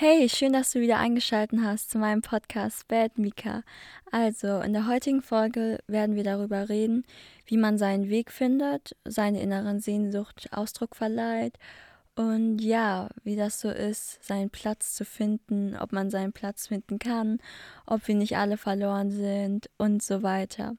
Hey, schön, dass du wieder eingeschaltet hast zu meinem Podcast Bad Mika. Also, in der heutigen Folge werden wir darüber reden, wie man seinen Weg findet, seine inneren Sehnsucht Ausdruck verleiht und ja, wie das so ist, seinen Platz zu finden, ob man seinen Platz finden kann, ob wir nicht alle verloren sind und so weiter.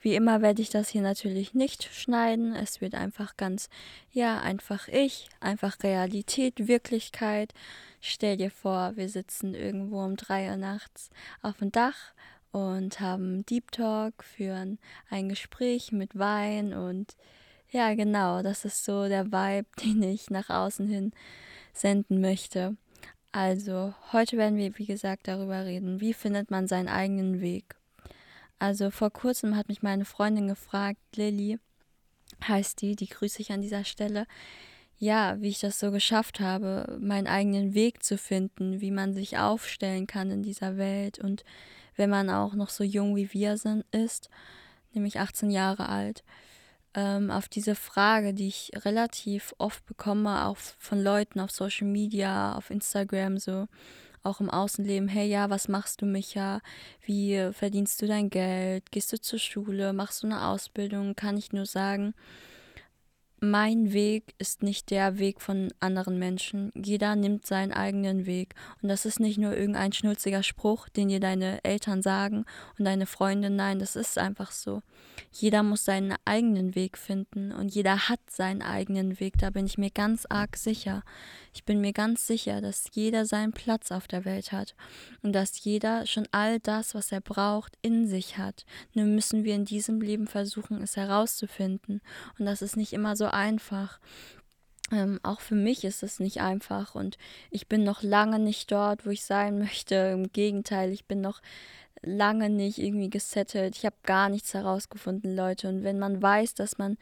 Wie immer werde ich das hier natürlich nicht schneiden. Es wird einfach ganz, ja, einfach ich, einfach Realität, Wirklichkeit. Stell dir vor, wir sitzen irgendwo um drei Uhr nachts auf dem Dach und haben Deep Talk, führen ein Gespräch mit Wein und ja, genau, das ist so der Vibe, den ich nach außen hin senden möchte. Also, heute werden wir, wie gesagt, darüber reden, wie findet man seinen eigenen Weg. Also vor kurzem hat mich meine Freundin gefragt, Lilly heißt die, die grüße ich an dieser Stelle, ja, wie ich das so geschafft habe, meinen eigenen Weg zu finden, wie man sich aufstellen kann in dieser Welt und wenn man auch noch so jung wie wir sind, ist, nämlich 18 Jahre alt, ähm, auf diese Frage, die ich relativ oft bekomme, auch von Leuten auf Social Media, auf Instagram, so, auch im Außenleben, hey ja, was machst du, Micha? Wie verdienst du dein Geld? Gehst du zur Schule? Machst du eine Ausbildung? Kann ich nur sagen, mein Weg ist nicht der Weg von anderen Menschen. Jeder nimmt seinen eigenen Weg. Und das ist nicht nur irgendein schnulziger Spruch, den dir deine Eltern sagen und deine Freunde. Nein, das ist einfach so. Jeder muss seinen eigenen Weg finden und jeder hat seinen eigenen Weg. Da bin ich mir ganz arg sicher. Ich bin mir ganz sicher, dass jeder seinen Platz auf der Welt hat und dass jeder schon all das, was er braucht, in sich hat. Nur müssen wir in diesem Leben versuchen, es herauszufinden. Und das ist nicht immer so einfach. Ähm, auch für mich ist es nicht einfach und ich bin noch lange nicht dort, wo ich sein möchte. Im Gegenteil, ich bin noch lange nicht irgendwie gesettelt. Ich habe gar nichts herausgefunden, Leute. Und wenn man weiß, dass man,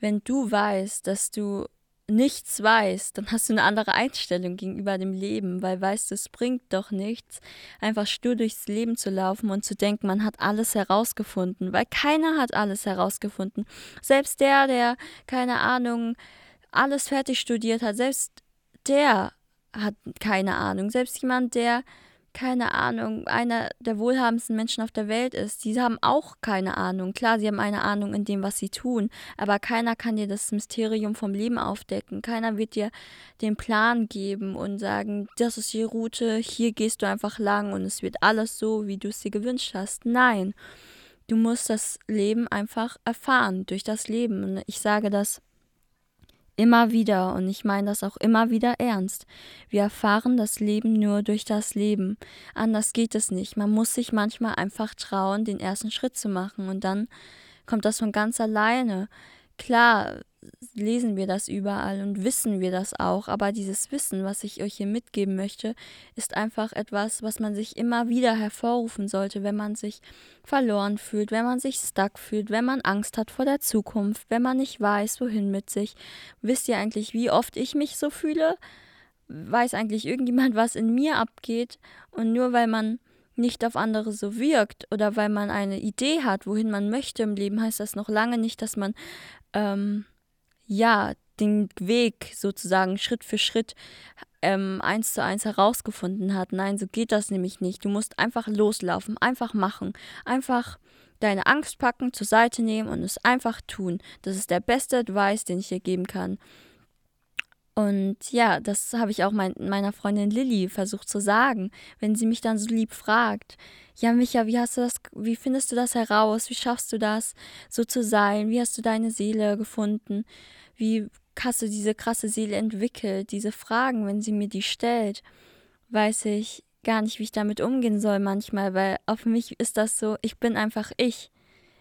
wenn du weißt, dass du nichts weißt, dann hast du eine andere Einstellung gegenüber dem Leben, weil weißt du, es bringt doch nichts, einfach stur durchs Leben zu laufen und zu denken, man hat alles herausgefunden, weil keiner hat alles herausgefunden. Selbst der, der, keine Ahnung, alles fertig studiert hat, selbst der hat keine Ahnung. Selbst jemand, der keine Ahnung, einer der wohlhabendsten Menschen auf der Welt ist. Die haben auch keine Ahnung. Klar, sie haben eine Ahnung in dem, was sie tun, aber keiner kann dir das Mysterium vom Leben aufdecken. Keiner wird dir den Plan geben und sagen, das ist die Route, hier gehst du einfach lang und es wird alles so, wie du es dir gewünscht hast. Nein, du musst das Leben einfach erfahren durch das Leben. Und ich sage das Immer wieder, und ich meine das auch immer wieder ernst. Wir erfahren das Leben nur durch das Leben. Anders geht es nicht. Man muss sich manchmal einfach trauen, den ersten Schritt zu machen und dann kommt das von ganz alleine. Klar, lesen wir das überall und wissen wir das auch, aber dieses Wissen, was ich euch hier mitgeben möchte, ist einfach etwas, was man sich immer wieder hervorrufen sollte, wenn man sich verloren fühlt, wenn man sich stuck fühlt, wenn man Angst hat vor der Zukunft, wenn man nicht weiß, wohin mit sich. Wisst ihr eigentlich, wie oft ich mich so fühle? Weiß eigentlich irgendjemand, was in mir abgeht? Und nur weil man nicht auf andere so wirkt oder weil man eine Idee hat, wohin man möchte im Leben, heißt das noch lange nicht, dass man ähm, ja, den Weg sozusagen Schritt für Schritt ähm, eins zu eins herausgefunden hat. Nein, so geht das nämlich nicht. Du musst einfach loslaufen, einfach machen, einfach deine Angst packen, zur Seite nehmen und es einfach tun. Das ist der beste Advice, den ich dir geben kann. Und ja, das habe ich auch mein, meiner Freundin Lilly versucht zu sagen, wenn sie mich dann so lieb fragt. Ja, Micha, wie hast du das, wie findest du das heraus? Wie schaffst du das, so zu sein? Wie hast du deine Seele gefunden? Wie hast du diese krasse Seele entwickelt? Diese Fragen, wenn sie mir die stellt, weiß ich gar nicht, wie ich damit umgehen soll manchmal, weil auf mich ist das so, ich bin einfach ich.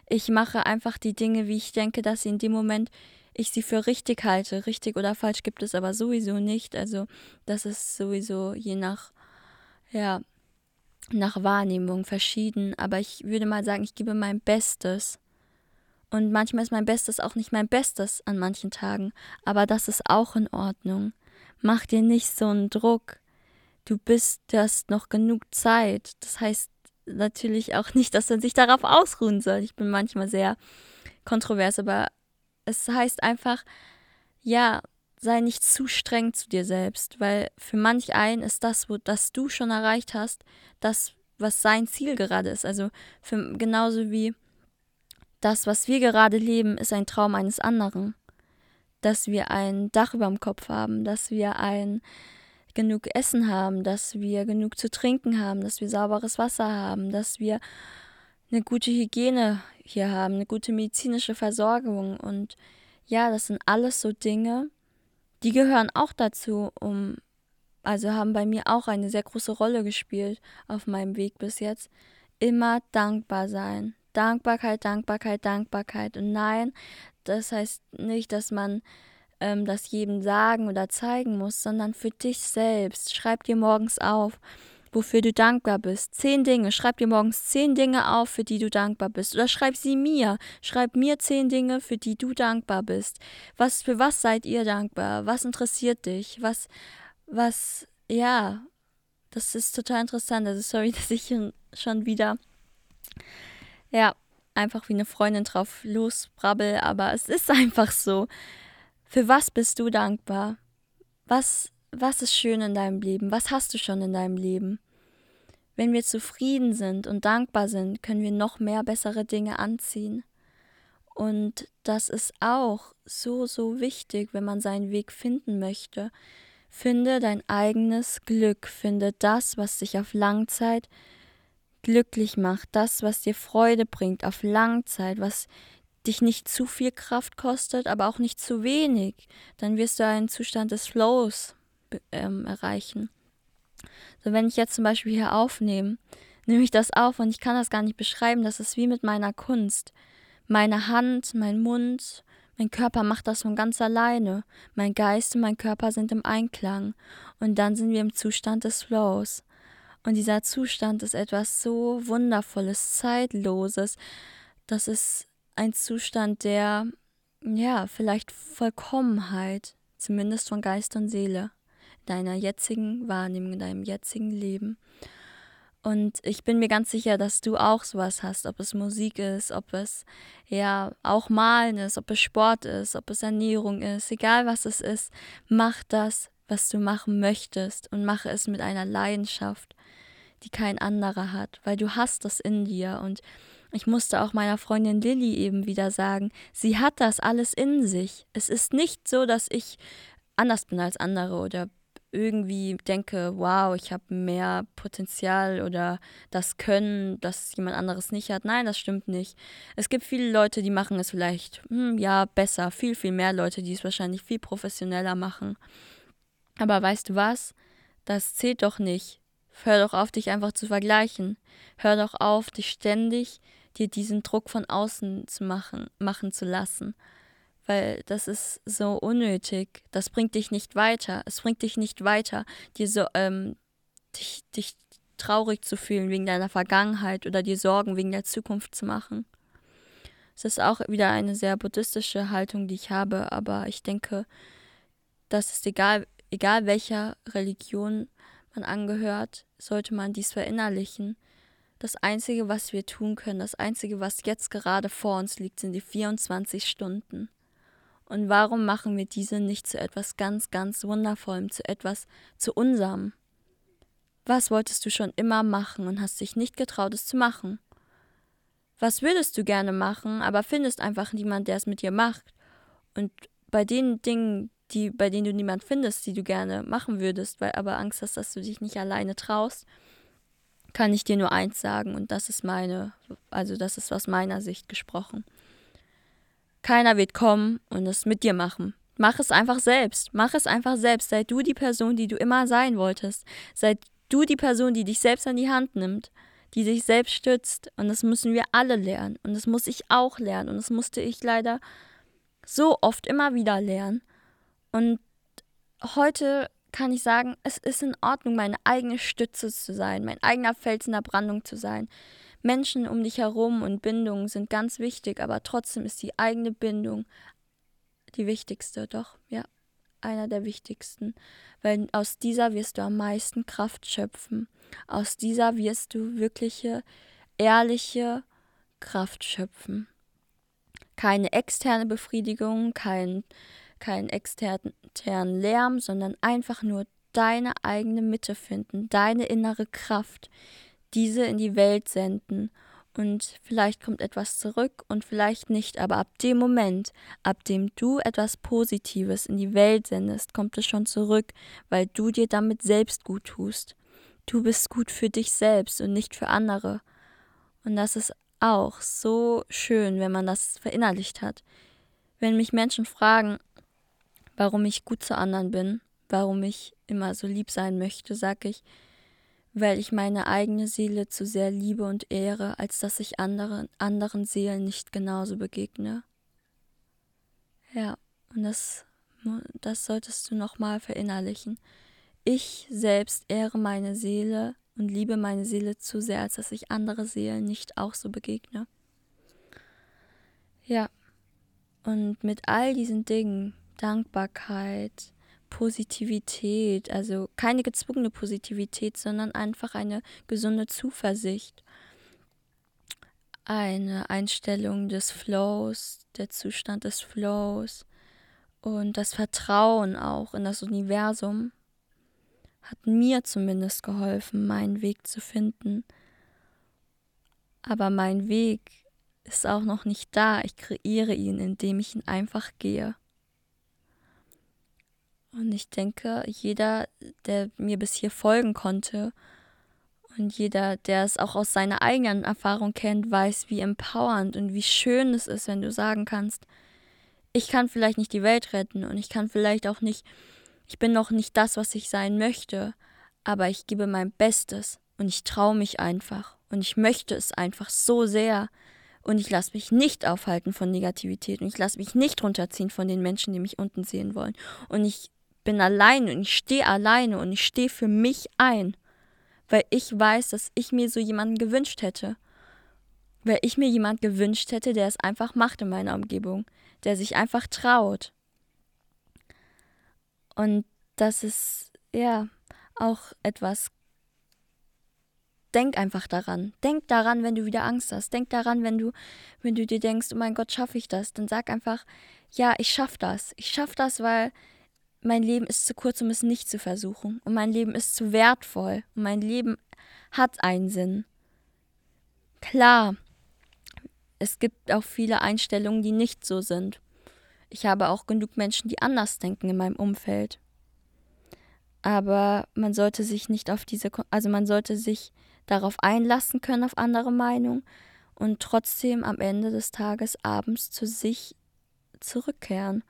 Ich mache einfach die Dinge, wie ich denke, dass sie in dem Moment ich sie für richtig halte. Richtig oder falsch gibt es aber sowieso nicht. Also das ist sowieso je nach, ja, nach Wahrnehmung verschieden. Aber ich würde mal sagen, ich gebe mein Bestes. Und manchmal ist mein Bestes auch nicht mein Bestes an manchen Tagen. Aber das ist auch in Ordnung. Mach dir nicht so einen Druck. Du bist, du hast noch genug Zeit. Das heißt natürlich auch nicht, dass man sich darauf ausruhen soll. Ich bin manchmal sehr kontrovers, aber es heißt einfach, ja, sei nicht zu streng zu dir selbst, weil für manch einen ist das, wo das du schon erreicht hast, das, was sein Ziel gerade ist. Also für, genauso wie das, was wir gerade leben, ist ein Traum eines anderen. Dass wir ein Dach über dem Kopf haben, dass wir ein genug Essen haben, dass wir genug zu trinken haben, dass wir sauberes Wasser haben, dass wir eine gute Hygiene hier haben, eine gute medizinische Versorgung. Und ja, das sind alles so Dinge, die gehören auch dazu, um, also haben bei mir auch eine sehr große Rolle gespielt auf meinem Weg bis jetzt. Immer dankbar sein. Dankbarkeit, Dankbarkeit, Dankbarkeit. Und nein, das heißt nicht, dass man ähm, das jedem sagen oder zeigen muss, sondern für dich selbst. Schreib dir morgens auf, wofür du dankbar bist. Zehn Dinge. Schreib dir morgens zehn Dinge auf, für die du dankbar bist. Oder schreib sie mir. Schreib mir zehn Dinge, für die du dankbar bist. Was, für was seid ihr dankbar? Was interessiert dich? Was, was, ja, das ist total interessant. Also sorry, dass ich schon wieder ja, einfach wie eine Freundin drauf losbrabbel, aber es ist einfach so. Für was bist du dankbar? Was, was ist schön in deinem Leben? Was hast du schon in deinem Leben? Wenn wir zufrieden sind und dankbar sind, können wir noch mehr bessere Dinge anziehen. Und das ist auch so, so wichtig, wenn man seinen Weg finden möchte. Finde dein eigenes Glück, finde das, was dich auf Langzeit glücklich macht, das, was dir Freude bringt auf Langzeit, was dich nicht zu viel Kraft kostet, aber auch nicht zu wenig, dann wirst du einen Zustand des Flows ähm, erreichen. So, wenn ich jetzt zum Beispiel hier aufnehme, nehme ich das auf und ich kann das gar nicht beschreiben, das ist wie mit meiner Kunst. Meine Hand, mein Mund, mein Körper macht das von ganz alleine. Mein Geist und mein Körper sind im Einklang. Und dann sind wir im Zustand des Flows. Und dieser Zustand ist etwas so Wundervolles, Zeitloses. Das ist ein Zustand der, ja, vielleicht Vollkommenheit, zumindest von Geist und Seele, deiner jetzigen Wahrnehmung, in deinem jetzigen Leben. Und ich bin mir ganz sicher, dass du auch sowas hast, ob es Musik ist, ob es ja auch Malen ist, ob es Sport ist, ob es Ernährung ist, egal was es ist, mach das, was du machen möchtest und mache es mit einer Leidenschaft die kein anderer hat, weil du hast das in dir. Und ich musste auch meiner Freundin Lilly eben wieder sagen, sie hat das alles in sich. Es ist nicht so, dass ich anders bin als andere oder irgendwie denke, wow, ich habe mehr Potenzial oder das Können, das jemand anderes nicht hat. Nein, das stimmt nicht. Es gibt viele Leute, die machen es vielleicht, hm, ja, besser. Viel, viel mehr Leute, die es wahrscheinlich viel professioneller machen. Aber weißt du was? Das zählt doch nicht. Hör doch auf, dich einfach zu vergleichen. Hör doch auf, dich ständig dir diesen Druck von außen zu machen, machen zu lassen. Weil das ist so unnötig. Das bringt dich nicht weiter. Es bringt dich nicht weiter, dir so, ähm, dich, dich traurig zu fühlen wegen deiner Vergangenheit oder dir Sorgen wegen der Zukunft zu machen. Es ist auch wieder eine sehr buddhistische Haltung, die ich habe, aber ich denke, das ist egal, egal welcher Religion man angehört, sollte man dies verinnerlichen. Das Einzige, was wir tun können, das Einzige, was jetzt gerade vor uns liegt, sind die 24 Stunden. Und warum machen wir diese nicht zu etwas ganz, ganz Wundervollem, zu etwas zu unserem? Was wolltest du schon immer machen und hast dich nicht getraut, es zu machen? Was würdest du gerne machen, aber findest einfach niemand, der es mit dir macht? Und bei den Dingen, die, bei denen du niemand findest, die du gerne machen würdest, weil aber Angst hast, dass du dich nicht alleine traust, kann ich dir nur eins sagen und das ist meine, also das ist aus meiner Sicht gesprochen. Keiner wird kommen und es mit dir machen. Mach es einfach selbst. Mach es einfach selbst. Sei du die Person, die du immer sein wolltest. Sei du die Person, die dich selbst an die Hand nimmt, die dich selbst stützt. Und das müssen wir alle lernen. Und das muss ich auch lernen. Und das musste ich leider so oft immer wieder lernen. Und heute kann ich sagen, es ist in Ordnung, meine eigene Stütze zu sein, mein eigener Fels in der Brandung zu sein. Menschen um dich herum und Bindungen sind ganz wichtig, aber trotzdem ist die eigene Bindung die wichtigste, doch, ja, einer der wichtigsten, weil aus dieser wirst du am meisten Kraft schöpfen. Aus dieser wirst du wirkliche, ehrliche Kraft schöpfen. Keine externe Befriedigung, kein keinen externen Lärm, sondern einfach nur deine eigene Mitte finden, deine innere Kraft, diese in die Welt senden. Und vielleicht kommt etwas zurück und vielleicht nicht, aber ab dem Moment, ab dem du etwas Positives in die Welt sendest, kommt es schon zurück, weil du dir damit selbst gut tust. Du bist gut für dich selbst und nicht für andere. Und das ist auch so schön, wenn man das verinnerlicht hat. Wenn mich Menschen fragen, warum ich gut zu anderen bin, warum ich immer so lieb sein möchte, sage ich, weil ich meine eigene Seele zu sehr liebe und ehre, als dass ich anderen, anderen Seelen nicht genauso begegne. Ja, und das, das solltest du nochmal verinnerlichen. Ich selbst ehre meine Seele und liebe meine Seele zu sehr, als dass ich andere Seelen nicht auch so begegne. Ja, und mit all diesen Dingen, Dankbarkeit, Positivität, also keine gezwungene Positivität, sondern einfach eine gesunde Zuversicht, eine Einstellung des Flows, der Zustand des Flows und das Vertrauen auch in das Universum hat mir zumindest geholfen, meinen Weg zu finden. Aber mein Weg ist auch noch nicht da. Ich kreiere ihn, indem ich ihn einfach gehe. Und ich denke, jeder, der mir bis hier folgen konnte und jeder, der es auch aus seiner eigenen Erfahrung kennt, weiß, wie empowernd und wie schön es ist, wenn du sagen kannst, ich kann vielleicht nicht die Welt retten und ich kann vielleicht auch nicht, ich bin noch nicht das, was ich sein möchte, aber ich gebe mein Bestes und ich traue mich einfach und ich möchte es einfach so sehr und ich lasse mich nicht aufhalten von Negativität und ich lasse mich nicht runterziehen von den Menschen, die mich unten sehen wollen. Und ich bin alleine und ich stehe alleine und ich stehe für mich ein, weil ich weiß, dass ich mir so jemanden gewünscht hätte. Weil ich mir jemand gewünscht hätte, der es einfach macht in meiner Umgebung, der sich einfach traut. Und das ist ja auch etwas. Denk einfach daran. Denk daran, wenn du wieder Angst hast. Denk daran, wenn du, wenn du dir denkst, oh mein Gott, schaffe ich das? Dann sag einfach, ja, ich schaff das. Ich schaff das, weil mein Leben ist zu kurz, um es nicht zu versuchen. Und mein Leben ist zu wertvoll. Und mein Leben hat einen Sinn. Klar, es gibt auch viele Einstellungen, die nicht so sind. Ich habe auch genug Menschen, die anders denken in meinem Umfeld. Aber man sollte sich nicht auf diese, also man sollte sich darauf einlassen können, auf andere Meinungen und trotzdem am Ende des Tages abends zu sich zurückkehren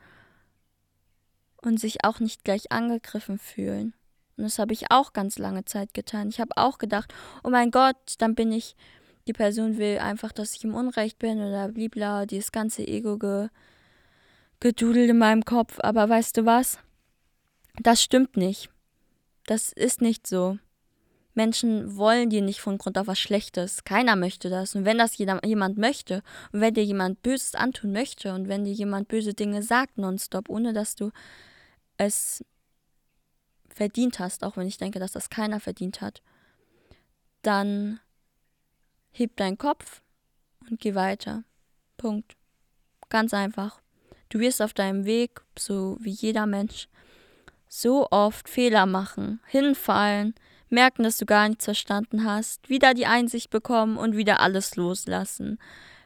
und sich auch nicht gleich angegriffen fühlen. Und das habe ich auch ganz lange Zeit getan. Ich habe auch gedacht, oh mein Gott, dann bin ich, die Person will einfach, dass ich im Unrecht bin oder blibla, dieses ganze Ego ge, gedudelt in meinem Kopf. Aber weißt du was? Das stimmt nicht. Das ist nicht so. Menschen wollen dir nicht von Grund auf was Schlechtes. Keiner möchte das. Und wenn das jemand möchte, und wenn dir jemand Böses antun möchte, und wenn dir jemand böse Dinge sagt nonstop, ohne dass du es verdient hast, auch wenn ich denke, dass das keiner verdient hat, dann heb deinen Kopf und geh weiter. Punkt. Ganz einfach. Du wirst auf deinem Weg, so wie jeder Mensch, so oft Fehler machen, hinfallen, merken, dass du gar nichts verstanden hast, wieder die Einsicht bekommen und wieder alles loslassen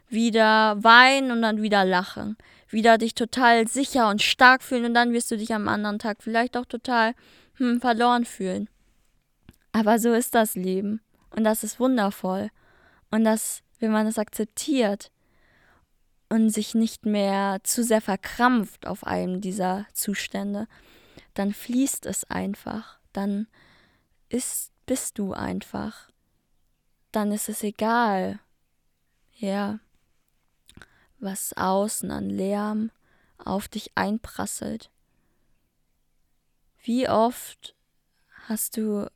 wieder weinen und dann wieder lachen. Wieder dich total sicher und stark fühlen und dann wirst du dich am anderen Tag vielleicht auch total hm, verloren fühlen. Aber so ist das Leben. Und das ist wundervoll. Und das, wenn man das akzeptiert und sich nicht mehr zu sehr verkrampft auf einem dieser Zustände, dann fließt es einfach. Dann ist, bist du einfach. Dann ist es egal. Ja was außen an Lärm auf dich einprasselt. Wie oft hast du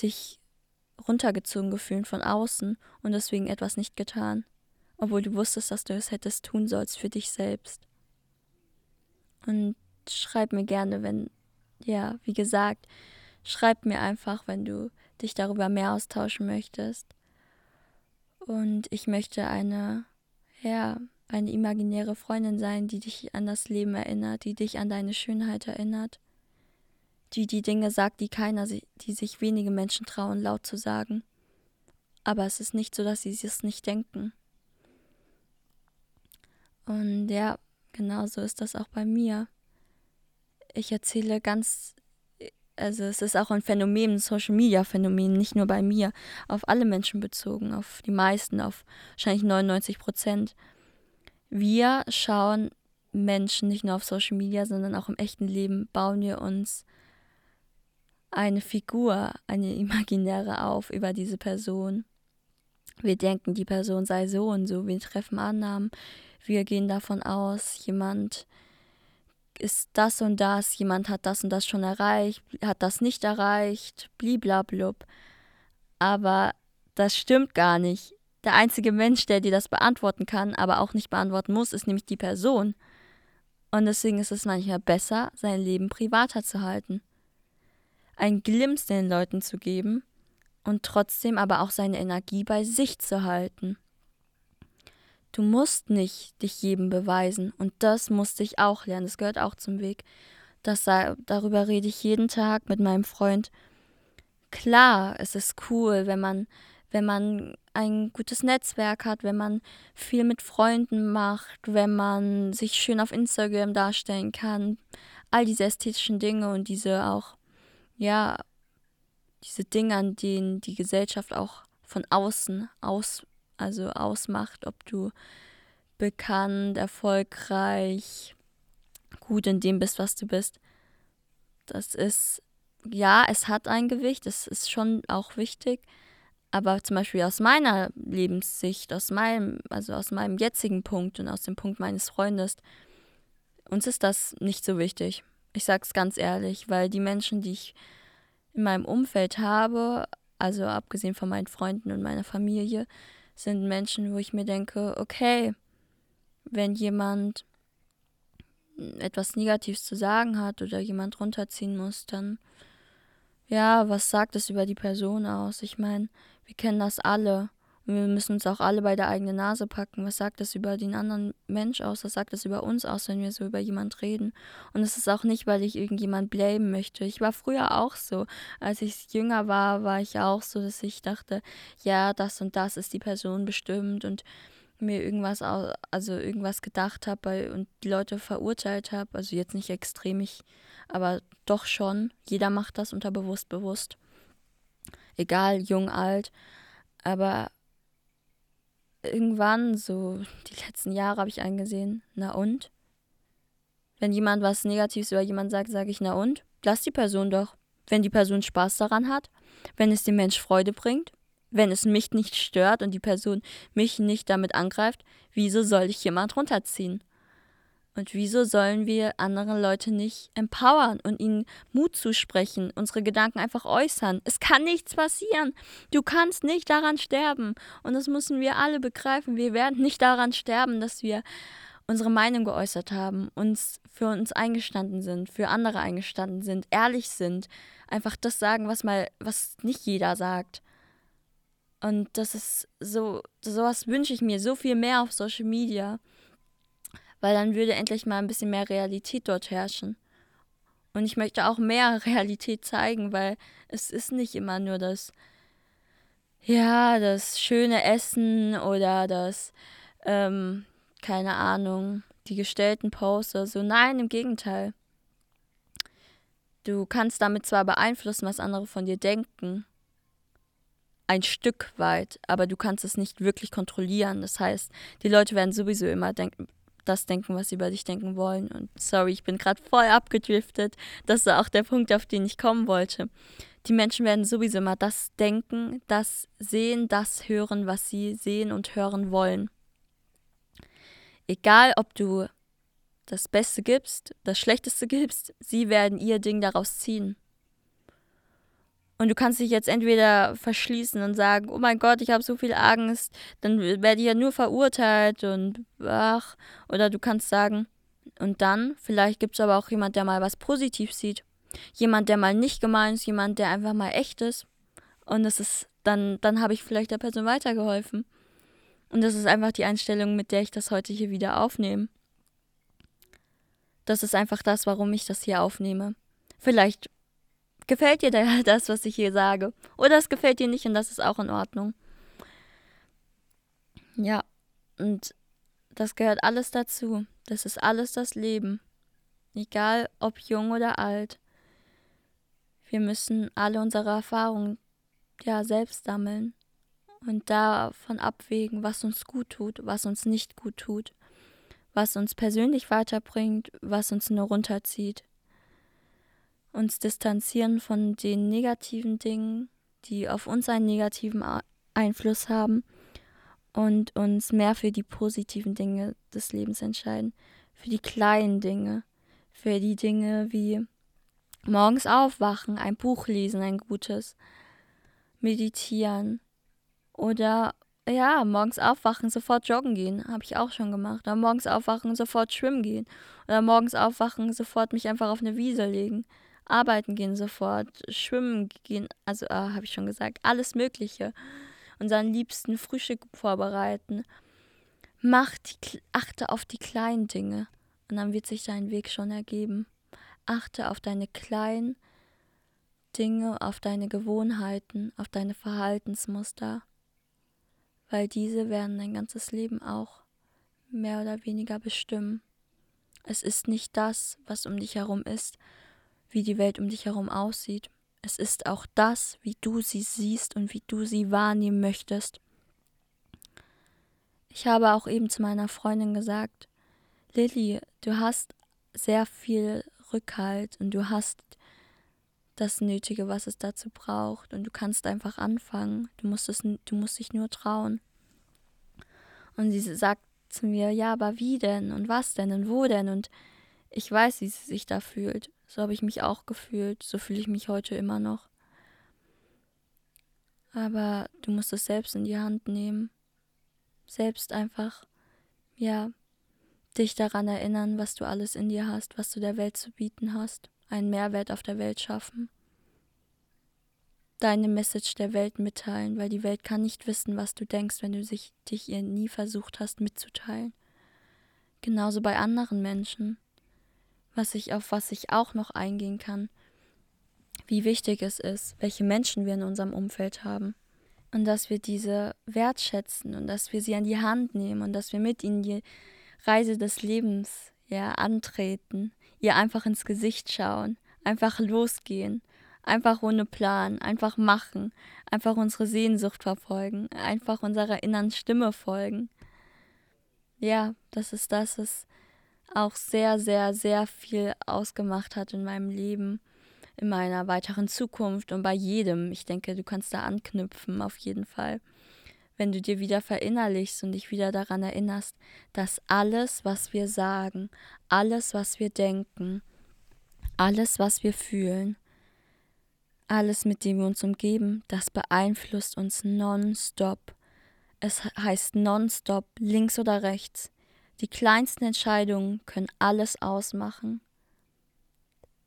dich runtergezogen gefühlt von außen und deswegen etwas nicht getan, obwohl du wusstest, dass du es hättest tun sollst für dich selbst. Und schreib mir gerne, wenn, ja, wie gesagt, schreib mir einfach, wenn du dich darüber mehr austauschen möchtest. Und ich möchte eine, ja, eine imaginäre Freundin sein, die dich an das Leben erinnert, die dich an deine Schönheit erinnert, die die Dinge sagt, die keiner, die sich wenige Menschen trauen, laut zu sagen. Aber es ist nicht so, dass sie es nicht denken. Und ja, genauso ist das auch bei mir. Ich erzähle ganz, also es ist auch ein Phänomen, ein Social Media Phänomen, nicht nur bei mir, auf alle Menschen bezogen, auf die meisten, auf wahrscheinlich 99 Prozent. Wir schauen Menschen nicht nur auf Social Media, sondern auch im echten Leben bauen wir uns eine Figur, eine imaginäre auf über diese Person. Wir denken, die Person sei so und so, wir treffen Annahmen, wir gehen davon aus, jemand ist das und das, jemand hat das und das schon erreicht, hat das nicht erreicht, bliblablub. Aber das stimmt gar nicht. Der einzige Mensch, der dir das beantworten kann, aber auch nicht beantworten muss, ist nämlich die Person. Und deswegen ist es manchmal besser, sein Leben privater zu halten. Ein Glimpse den Leuten zu geben und trotzdem aber auch seine Energie bei sich zu halten. Du musst nicht dich jedem beweisen. Und das musste ich auch lernen. Das gehört auch zum Weg. Das, darüber rede ich jeden Tag mit meinem Freund. Klar, es ist cool, wenn man, wenn man ein gutes Netzwerk hat, wenn man viel mit Freunden macht, wenn man sich schön auf Instagram darstellen kann. All diese ästhetischen Dinge und diese auch, ja, diese Dinge, an denen die Gesellschaft auch von außen aus also ausmacht, ob du bekannt, erfolgreich, gut in dem bist, was du bist. Das ist, ja, es hat ein Gewicht, das ist schon auch wichtig. Aber zum Beispiel aus meiner Lebenssicht, aus meinem, also aus meinem jetzigen Punkt und aus dem Punkt meines Freundes, uns ist das nicht so wichtig. Ich sag's ganz ehrlich, weil die Menschen, die ich in meinem Umfeld habe, also abgesehen von meinen Freunden und meiner Familie, sind Menschen, wo ich mir denke, okay, wenn jemand etwas Negatives zu sagen hat oder jemand runterziehen muss, dann ja, was sagt es über die Person aus? Ich meine, wir kennen das alle. Und wir müssen uns auch alle bei der eigenen Nase packen. Was sagt das über den anderen Mensch aus? Was sagt das über uns aus, wenn wir so über jemand reden? Und es ist auch nicht, weil ich irgendjemand blamen möchte. Ich war früher auch so. Als ich jünger war, war ich auch so, dass ich dachte, ja, das und das ist die Person bestimmt und mir irgendwas, also irgendwas gedacht habe und die Leute verurteilt habe. Also jetzt nicht extrem, ich, aber doch schon. Jeder macht das unterbewusst bewusst. Egal, jung, alt. Aber irgendwann, so die letzten Jahre, habe ich eingesehen, na und? Wenn jemand was Negatives über jemanden sagt, sage ich, na und? Lass die Person doch. Wenn die Person Spaß daran hat, wenn es dem Mensch Freude bringt, wenn es mich nicht stört und die Person mich nicht damit angreift, wieso soll ich jemand runterziehen? Und wieso sollen wir andere Leute nicht empowern und ihnen Mut zusprechen, unsere Gedanken einfach äußern? Es kann nichts passieren. Du kannst nicht daran sterben. Und das müssen wir alle begreifen. Wir werden nicht daran sterben, dass wir unsere Meinung geäußert haben, uns für uns eingestanden sind, für andere eingestanden sind, ehrlich sind, einfach das sagen, was mal, was nicht jeder sagt. Und das ist so, sowas wünsche ich mir so viel mehr auf Social Media weil dann würde endlich mal ein bisschen mehr Realität dort herrschen. Und ich möchte auch mehr Realität zeigen, weil es ist nicht immer nur das, ja, das schöne Essen oder das, ähm, keine Ahnung, die gestellten Poster. So, nein, im Gegenteil. Du kannst damit zwar beeinflussen, was andere von dir denken, ein Stück weit, aber du kannst es nicht wirklich kontrollieren. Das heißt, die Leute werden sowieso immer denken, das denken, was sie über dich denken wollen. Und sorry, ich bin gerade voll abgedriftet. Das ist auch der Punkt, auf den ich kommen wollte. Die Menschen werden sowieso immer das denken, das sehen, das hören, was sie sehen und hören wollen. Egal, ob du das Beste gibst, das Schlechteste gibst, sie werden ihr Ding daraus ziehen. Und du kannst dich jetzt entweder verschließen und sagen, oh mein Gott, ich habe so viel Angst, dann werde ich ja nur verurteilt und ach. Oder du kannst sagen, und dann, vielleicht gibt es aber auch jemand, der mal was positiv sieht. Jemand, der mal nicht gemein ist, jemand, der einfach mal echt ist. Und das ist, dann, dann habe ich vielleicht der Person weitergeholfen. Und das ist einfach die Einstellung, mit der ich das heute hier wieder aufnehme. Das ist einfach das, warum ich das hier aufnehme. Vielleicht gefällt dir das, was ich hier sage. Oder es gefällt dir nicht und das ist auch in Ordnung. Ja, und das gehört alles dazu. Das ist alles das Leben. Egal ob jung oder alt. Wir müssen alle unsere Erfahrungen ja selbst sammeln und davon abwägen, was uns gut tut, was uns nicht gut tut, was uns persönlich weiterbringt, was uns nur runterzieht. Uns distanzieren von den negativen Dingen, die auf uns einen negativen Einfluss haben und uns mehr für die positiven Dinge des Lebens entscheiden, für die kleinen Dinge, für die Dinge wie morgens aufwachen, ein Buch lesen, ein gutes, meditieren oder ja, morgens aufwachen, sofort joggen gehen, habe ich auch schon gemacht. Oder morgens aufwachen, sofort schwimmen gehen. Oder morgens aufwachen, sofort mich einfach auf eine Wiese legen. Arbeiten gehen sofort, schwimmen gehen, also äh, habe ich schon gesagt, alles Mögliche unseren liebsten Frühstück vorbereiten. Mach die, achte auf die kleinen Dinge und dann wird sich dein Weg schon ergeben. Achte auf deine kleinen Dinge, auf deine Gewohnheiten, auf deine Verhaltensmuster, weil diese werden dein ganzes Leben auch mehr oder weniger bestimmen. Es ist nicht das, was um dich herum ist, wie die Welt um dich herum aussieht. Es ist auch das, wie du sie siehst und wie du sie wahrnehmen möchtest. Ich habe auch eben zu meiner Freundin gesagt, Lilly, du hast sehr viel Rückhalt und du hast das Nötige, was es dazu braucht und du kannst einfach anfangen. Du musst, es, du musst dich nur trauen. Und sie sagt zu mir, ja, aber wie denn und was denn und wo denn? Und ich weiß, wie sie sich da fühlt. So habe ich mich auch gefühlt. So fühle ich mich heute immer noch. Aber du musst es selbst in die Hand nehmen. Selbst einfach, ja, dich daran erinnern, was du alles in dir hast, was du der Welt zu bieten hast. Einen Mehrwert auf der Welt schaffen. Deine Message der Welt mitteilen, weil die Welt kann nicht wissen, was du denkst, wenn du sich, dich ihr nie versucht hast mitzuteilen. Genauso bei anderen Menschen was ich auf was ich auch noch eingehen kann, wie wichtig es ist, welche Menschen wir in unserem Umfeld haben und dass wir diese wertschätzen und dass wir sie an die Hand nehmen und dass wir mit ihnen die Reise des Lebens ja antreten, ihr einfach ins Gesicht schauen, einfach losgehen, einfach ohne Plan, einfach machen, einfach unsere Sehnsucht verfolgen, einfach unserer inneren Stimme folgen. Ja, das ist das, was auch sehr, sehr, sehr viel ausgemacht hat in meinem Leben, in meiner weiteren Zukunft und bei jedem. Ich denke, du kannst da anknüpfen, auf jeden Fall. Wenn du dir wieder verinnerlichst und dich wieder daran erinnerst, dass alles, was wir sagen, alles, was wir denken, alles, was wir fühlen, alles, mit dem wir uns umgeben, das beeinflusst uns nonstop. Es heißt nonstop, links oder rechts. Die kleinsten Entscheidungen können alles ausmachen.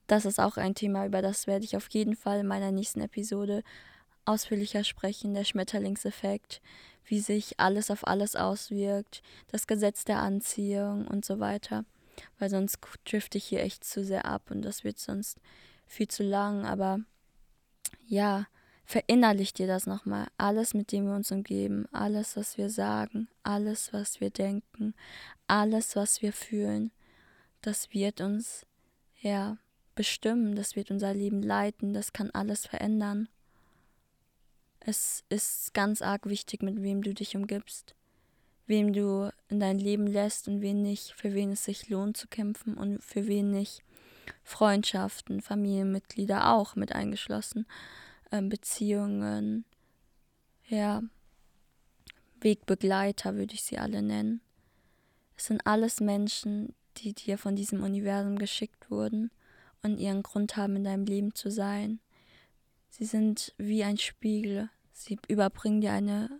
Das ist auch ein Thema, über das werde ich auf jeden Fall in meiner nächsten Episode ausführlicher sprechen, der Schmetterlingseffekt, wie sich alles auf alles auswirkt, das Gesetz der Anziehung und so weiter. Weil sonst drifte ich hier echt zu sehr ab und das wird sonst viel zu lang. Aber ja, Verinnerlich dir das nochmal. Alles, mit dem wir uns umgeben, alles, was wir sagen, alles, was wir denken, alles, was wir fühlen, das wird uns, ja, bestimmen, das wird unser Leben leiten, das kann alles verändern. Es ist ganz arg wichtig, mit wem du dich umgibst, wem du in dein Leben lässt und wen nicht, für wen es sich lohnt zu kämpfen und für wen nicht. Freundschaften, Familienmitglieder auch mit eingeschlossen ähm, Beziehungen, ja, Wegbegleiter würde ich sie alle nennen. Es sind alles Menschen, die dir von diesem Universum geschickt wurden und ihren Grund haben, in deinem Leben zu sein. Sie sind wie ein Spiegel. Sie überbringen dir eine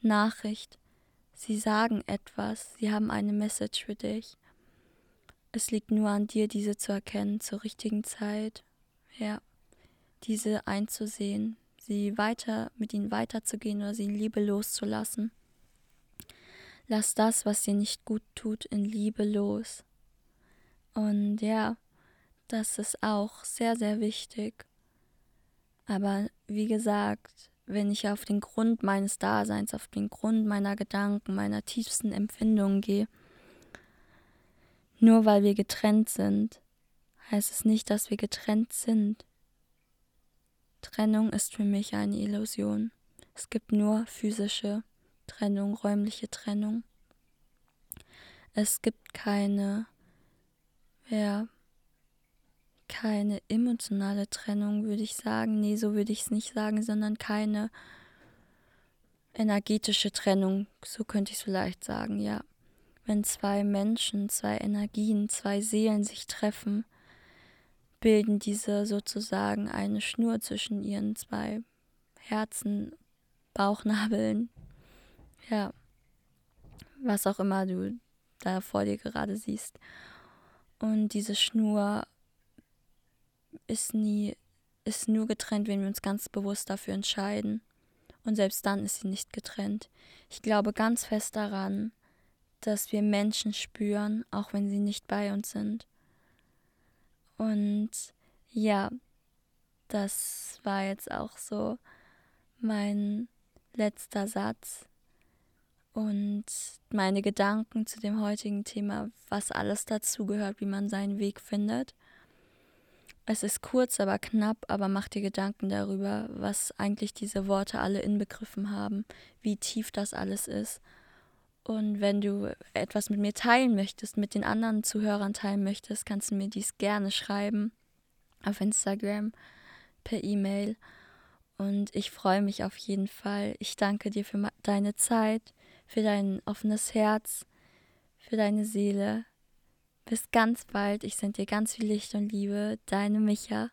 Nachricht. Sie sagen etwas. Sie haben eine Message für dich. Es liegt nur an dir, diese zu erkennen zur richtigen Zeit. Ja diese einzusehen, sie weiter mit ihnen weiterzugehen oder sie in Liebe loszulassen. Lass das, was dir nicht gut tut, in Liebe los. Und ja, das ist auch sehr, sehr wichtig. Aber wie gesagt, wenn ich auf den Grund meines Daseins, auf den Grund meiner Gedanken, meiner tiefsten Empfindungen gehe, nur weil wir getrennt sind, heißt es nicht, dass wir getrennt sind. Trennung ist für mich eine Illusion. Es gibt nur physische Trennung, räumliche Trennung. Es gibt keine, ja, keine emotionale Trennung, würde ich sagen. Nee, so würde ich es nicht sagen, sondern keine energetische Trennung, so könnte ich es vielleicht sagen, ja. Wenn zwei Menschen, zwei Energien, zwei Seelen sich treffen, bilden diese sozusagen eine Schnur zwischen ihren zwei Herzen, Bauchnabeln, ja, was auch immer du da vor dir gerade siehst. Und diese Schnur ist nie, ist nur getrennt, wenn wir uns ganz bewusst dafür entscheiden. Und selbst dann ist sie nicht getrennt. Ich glaube ganz fest daran, dass wir Menschen spüren, auch wenn sie nicht bei uns sind. Und ja, das war jetzt auch so mein letzter Satz und meine Gedanken zu dem heutigen Thema, was alles dazugehört, wie man seinen Weg findet. Es ist kurz, aber knapp, aber mach dir Gedanken darüber, was eigentlich diese Worte alle inbegriffen haben, wie tief das alles ist. Und wenn du etwas mit mir teilen möchtest, mit den anderen Zuhörern teilen möchtest, kannst du mir dies gerne schreiben auf Instagram, per E-Mail. Und ich freue mich auf jeden Fall. Ich danke dir für deine Zeit, für dein offenes Herz, für deine Seele. Bis ganz bald. Ich sende dir ganz viel Licht und Liebe. Deine Micha.